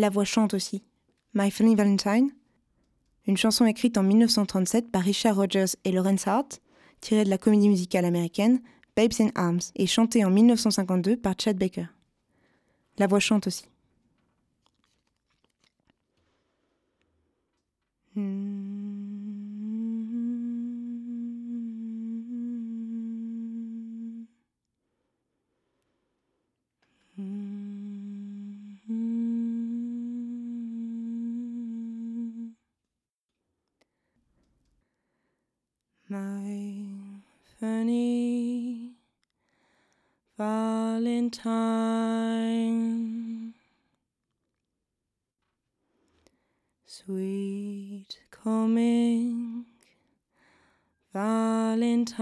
La voix chante aussi. My Funny Valentine, une chanson écrite en 1937 par Richard Rogers et Lawrence Hart, tirée de la comédie musicale américaine Babes in Arms et chantée en 1952 par Chad Baker. La voix chante aussi. Funny Valentine, sweet coming Valentine,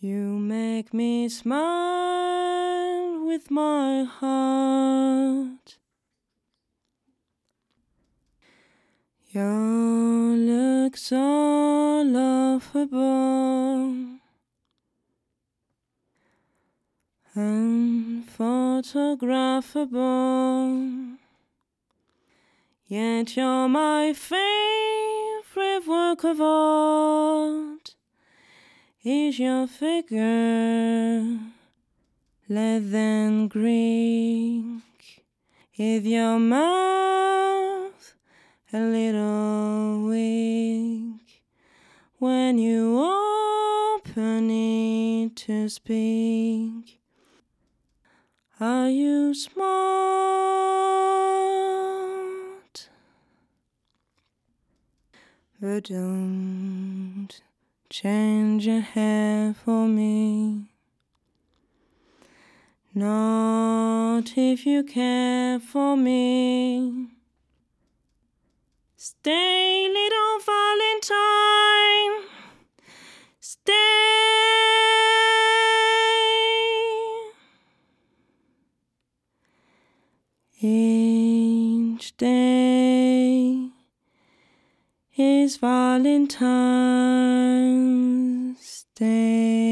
you make me smile with my heart. Your looks are laughable unphotographable. Yet you're my favorite work of art. Is your figure lead than Greek? Is your mouth a little when you open it to speak? Are you smart? But don't change your hair for me. Not if you care for me. Stay, little Each day is Valentine's Day.